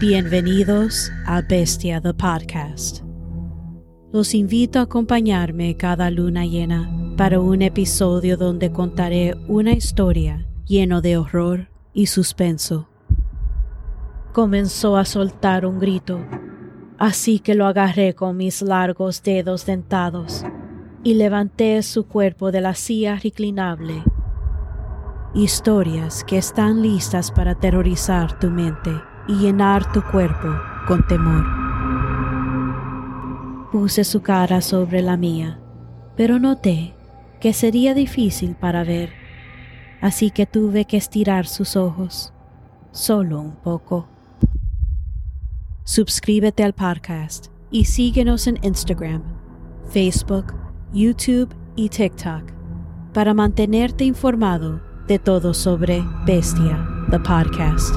Bienvenidos a Bestia the Podcast. Los invito a acompañarme cada luna llena para un episodio donde contaré una historia lleno de horror y suspenso. Comenzó a soltar un grito, así que lo agarré con mis largos dedos dentados y levanté su cuerpo de la silla reclinable. Historias que están listas para aterrorizar tu mente y llenar tu cuerpo con temor. Puse su cara sobre la mía, pero noté que sería difícil para ver, así que tuve que estirar sus ojos, solo un poco. Suscríbete al podcast y síguenos en Instagram, Facebook, YouTube y TikTok para mantenerte informado de todo sobre Bestia, the podcast.